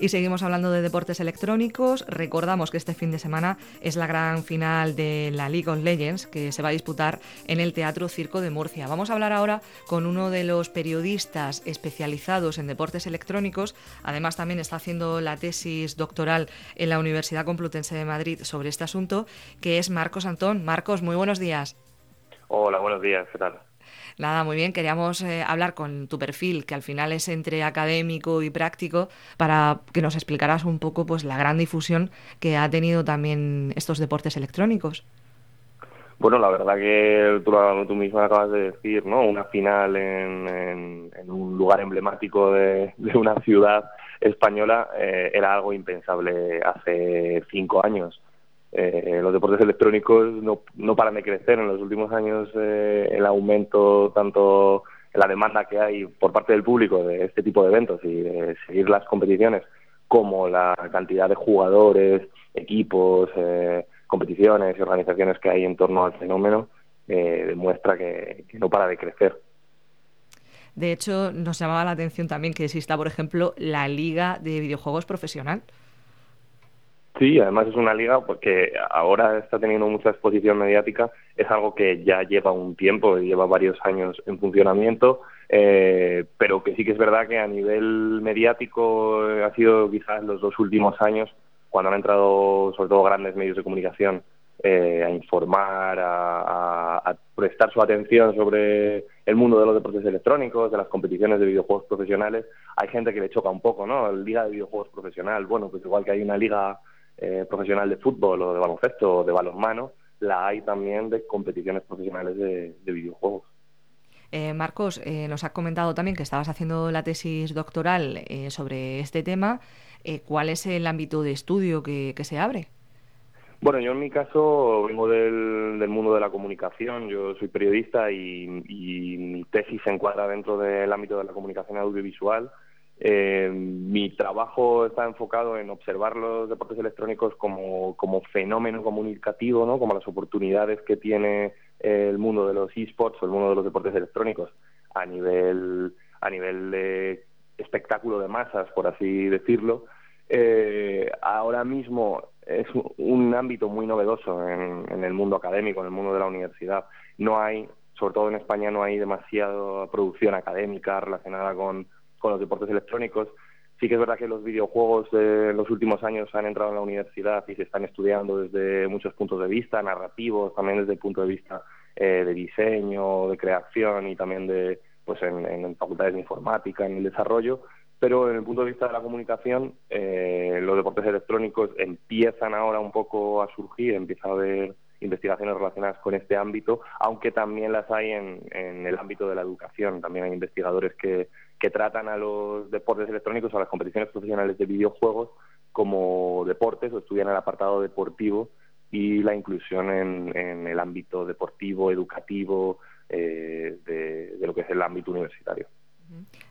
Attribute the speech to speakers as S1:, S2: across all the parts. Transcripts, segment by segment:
S1: Y seguimos hablando de deportes electrónicos. Recordamos que este fin de semana es la gran final de la League of Legends que se va a disputar en el Teatro Circo de Murcia. Vamos a hablar ahora con uno de los periodistas especializados en deportes electrónicos. Además también está haciendo la tesis doctoral en la Universidad Complutense de Madrid sobre este asunto, que es Marcos Antón. Marcos, muy buenos días.
S2: Hola, buenos días, ¿qué tal?
S1: Nada, muy bien. Queríamos eh, hablar con tu perfil, que al final es entre académico y práctico, para que nos explicaras un poco pues la gran difusión que ha tenido también estos deportes electrónicos.
S2: Bueno, la verdad que tú, tú misma acabas de decir, ¿no? Una final en, un lugar emblemático de, una ciudad española eh, era algo impensable hace cinco años. Eh, los deportes electrónicos no, no paran de crecer. En los últimos años eh, el aumento tanto en la demanda que hay por parte del público de este tipo de eventos y de seguir las competiciones, como la cantidad de jugadores, equipos, eh, competiciones y organizaciones que hay en torno al fenómeno, demuestra que, que no para de crecer.
S1: De hecho, nos llamaba la atención también que exista, por ejemplo, la Liga de Videojuegos Profesional.
S2: Sí, además es una liga porque ahora está teniendo mucha exposición mediática, es algo que ya lleva un tiempo, lleva varios años en funcionamiento, eh, pero que sí que es verdad que a nivel mediático ha sido quizás los dos últimos años cuando han entrado sobre todo grandes medios de comunicación eh, a informar, a, prestar su atención sobre el mundo de los deportes electrónicos, de las competiciones de videojuegos profesionales. Hay gente que le choca un poco, ¿no? Liga de videojuegos profesional, bueno, pues igual que hay una liga eh, profesional de fútbol o de baloncesto o de balonmano, la hay también de competiciones profesionales de, videojuegos.
S1: Eh, Marcos, eh, nos has comentado también que estabas haciendo la tesis doctoral sobre este tema. ¿Cuál es el ámbito de estudio que, se abre?
S2: Bueno, yo en mi caso vengo del, mundo de la comunicación, yo soy periodista y, y, mi tesis se encuadra dentro del ámbito de la comunicación audiovisual. Eh, mi trabajo está enfocado en observar los deportes electrónicos como, como fenómeno comunicativo, ¿no? como las oportunidades que tiene el mundo de los esports o el mundo de los deportes electrónicos a nivel, a nivel de espectáculo de masas, por así decirlo. Eh, ahora mismo es un ámbito muy novedoso en, en, el mundo académico, en el mundo de la universidad. No hay, sobre todo en España, no hay demasiada producción académica relacionada con con los deportes electrónicos. Sí que es verdad que los videojuegos en los últimos años han entrado en la universidad y se están estudiando desde muchos puntos de vista, narrativos, también desde el punto de vista eh, de diseño, de creación y también de pues en, facultades de informática, en el desarrollo. Pero en el punto de vista de la comunicación, eh, los deportes electrónicos empiezan ahora un poco a surgir, empieza a haber investigaciones relacionadas con este ámbito, aunque también las hay en, el ámbito de la educación. También hay investigadores que, que tratan a los deportes electrónicos, a las competiciones profesionales de videojuegos como deportes o estudian el apartado deportivo y la inclusión en, en el ámbito deportivo, educativo, eh, de, de lo que es el ámbito universitario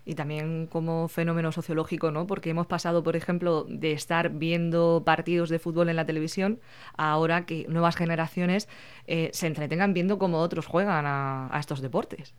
S1: y también como fenómeno sociológico, ¿no? Porque hemos pasado, por ejemplo, de estar viendo partidos de fútbol en la televisión ahora que nuevas generaciones eh, se entretengan viendo cómo otros juegan a, estos deportes.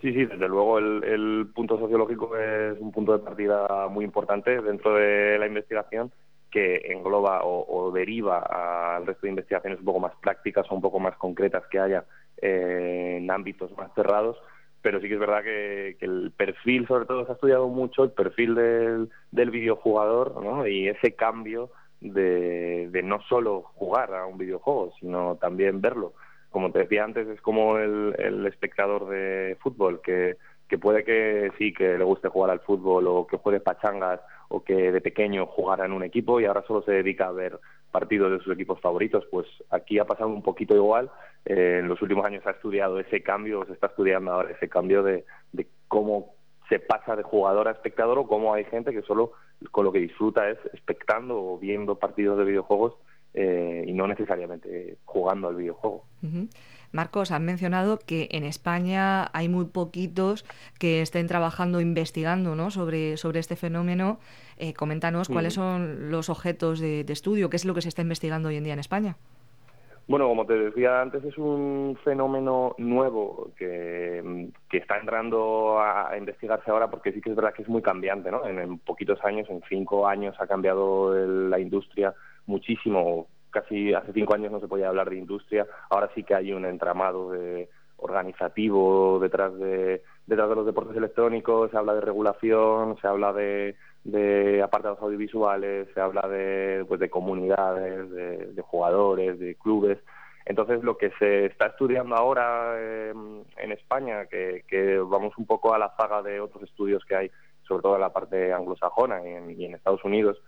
S2: Sí, sí, desde luego el, el, punto sociológico es un punto de partida muy importante dentro de la investigación que engloba o, deriva al resto de investigaciones un poco más prácticas o un poco más concretas que haya eh, en ámbitos más cerrados pero sí que es verdad que, el perfil, sobre todo, se ha estudiado mucho el perfil del, del videojugador ¿no? y ese cambio de, de no solo jugar a un videojuego, sino también verlo. Como te decía antes, es como el, el espectador de fútbol, que, que puede que sí, que le guste jugar al fútbol o que juegue pachangas o que de pequeño jugara en un equipo y ahora solo se dedica a ver partidos de sus equipos favoritos. Pues aquí ha pasado un poquito igual. Eh, en los últimos años ha estudiado ese cambio, se está estudiando ahora ese cambio de, de cómo se pasa de jugador a espectador o cómo hay gente que solo con lo que disfruta es espectando o viendo partidos de videojuegos eh, y no necesariamente jugando al videojuego.
S1: Marcos, han mencionado que en España hay muy poquitos que estén trabajando, investigando ¿no? sobre, sobre este fenómeno. Eh, coméntanos cuáles son los objetos de, estudio, qué es lo que se está investigando hoy en día en España.
S2: Bueno, como te decía antes, es un fenómeno nuevo que, está entrando a, investigarse ahora porque sí que es verdad que es muy cambiante, ¿no? En, poquitos años, en cinco años, ha cambiado la industria muchísimo. Casi hace cinco años no se podía hablar de industria, ahora sí que hay un entramado de, organizativo detrás de, detrás de los deportes electrónicos, se habla de regulación, se habla de de apartados audiovisuales, se habla de, pues, de comunidades, de, jugadores, de clubes. Entonces, lo que se está estudiando ahora em, en España, que, que, vamos un poco a la zaga de otros estudios que hay, sobre todo en la parte anglosajona y en, Estados Unidos,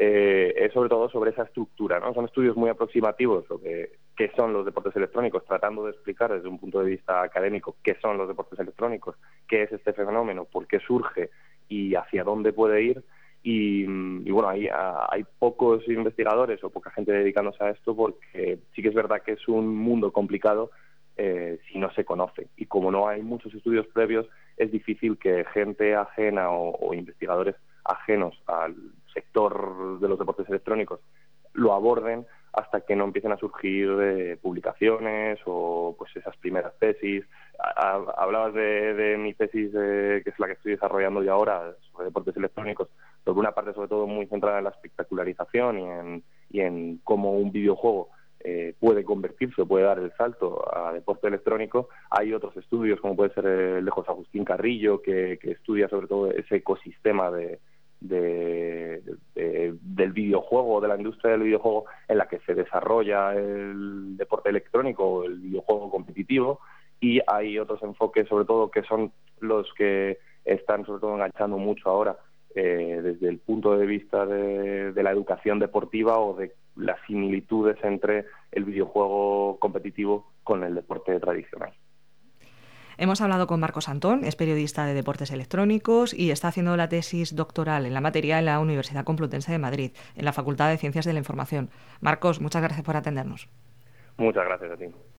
S2: eh, es sobre todo sobre esa estructura. ¿no? Son estudios muy aproximativos sobre qué son los deportes electrónicos, tratando de explicar desde un punto de vista académico qué son los deportes electrónicos, qué es este fenómeno, por qué surge y hacia dónde puede ir. Y, bueno, hay, hay pocos investigadores o poca gente dedicándose a esto porque sí que es verdad que es un mundo complicado eh, si no se conoce. Y como no hay muchos estudios previos, es difícil que gente ajena o, investigadores ajenos al sector de los deportes electrónicos lo aborden hasta que no empiecen a surgir eh, publicaciones o pues esas primeras tesis hablabas de, mi tesis, que es la que estoy desarrollando yo ahora, sobre deportes electrónicos, sobre una parte sobre todo muy centrada en la espectacularización y en, y en cómo un videojuego eh, puede convertirse puede dar el salto a deporte electrónico. Hay otros estudios, como puede ser el de José Agustín Carrillo, que, estudia sobre todo ese ecosistema de, del videojuego, de la industria del videojuego en la que se desarrolla el deporte electrónico el videojuego competitivo y hay otros enfoques sobre todo que son los que están sobre todo enganchando mucho ahora eh, desde el punto de vista de, la educación deportiva o de las similitudes entre el videojuego competitivo con el deporte tradicional.
S1: Hemos hablado con Marcos Antón, es periodista de deportes electrónicos y está haciendo la tesis doctoral en la materia en la Universidad Complutense de Madrid, en la Facultad de Ciencias de la Información. Marcos, muchas gracias por atendernos.
S2: Muchas gracias a ti.